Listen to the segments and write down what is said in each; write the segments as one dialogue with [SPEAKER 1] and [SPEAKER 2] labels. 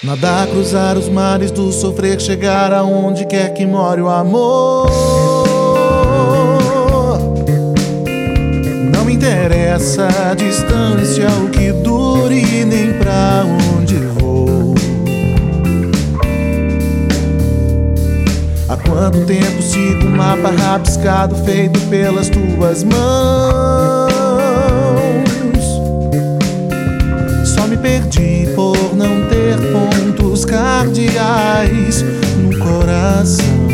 [SPEAKER 1] Nadar, cruzar os mares do sofrer, chegar aonde quer que more o amor. Não me interessa a distância, o que dure, nem pra onde vou. Há quanto tempo sigo um mapa rabiscado feito pelas tuas mãos? Cardeais no coração.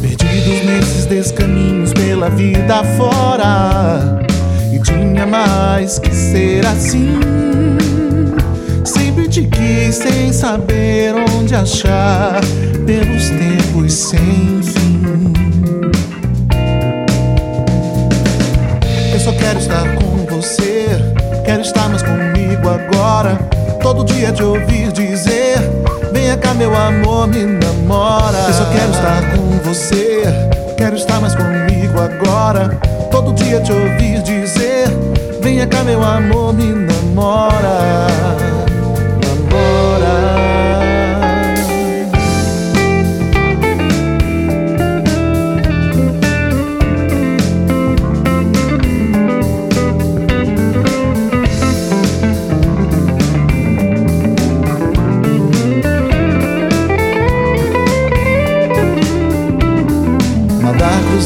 [SPEAKER 1] Perdidos nesses descaminhos pela vida fora. E tinha mais que ser assim. Sempre te quis sem saber onde achar. Pelos tempos sem fim. Eu só quero estar com você. Quero estar mais comigo agora. Todo dia te ouvir dizer: Venha cá, meu amor, me namora. Eu só quero estar com você. Quero estar mais comigo agora. Todo dia te ouvir dizer: Venha cá, meu amor, me namora. Namora.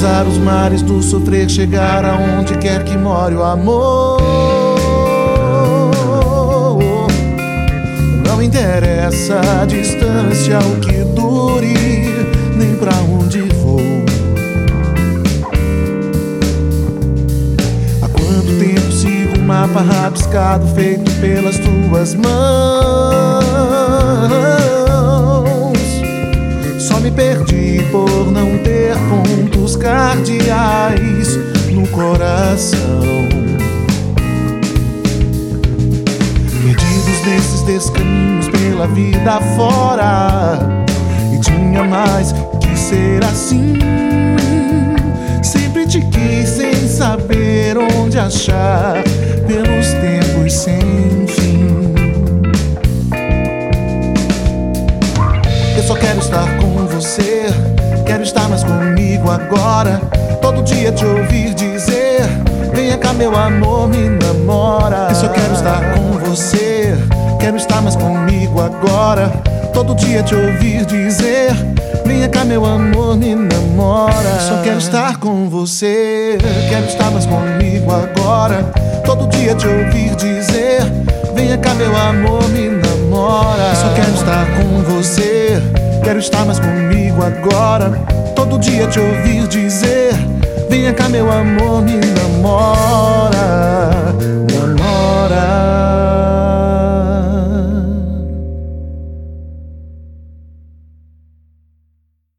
[SPEAKER 1] Cruzar os mares do sofrer, chegar aonde quer que more o amor. Não interessa a distância, o que dure, nem pra onde vou. Há quanto tempo sigo um mapa rabiscado feito pelas tuas mãos? Me perdi por não ter pontos cardeais no coração. Perdidos nesses descaminhos pela vida fora. E tinha mais que ser assim. Sempre te quis sem saber onde achar. Quero estar mais comigo agora. Todo dia te ouvir dizer: Venha cá, meu amor, me namora. Eu só quero estar com você. Quero estar mais comigo agora. Todo dia te ouvir dizer: Venha cá, meu amor, me namora. Só quero estar com você. Quero estar mais comigo agora. Todo dia te ouvir dizer: Venha cá, meu amor, me namora. Só quero estar com você quero estar mais comigo agora. Todo dia te ouvir dizer: Venha cá, meu amor, me namora.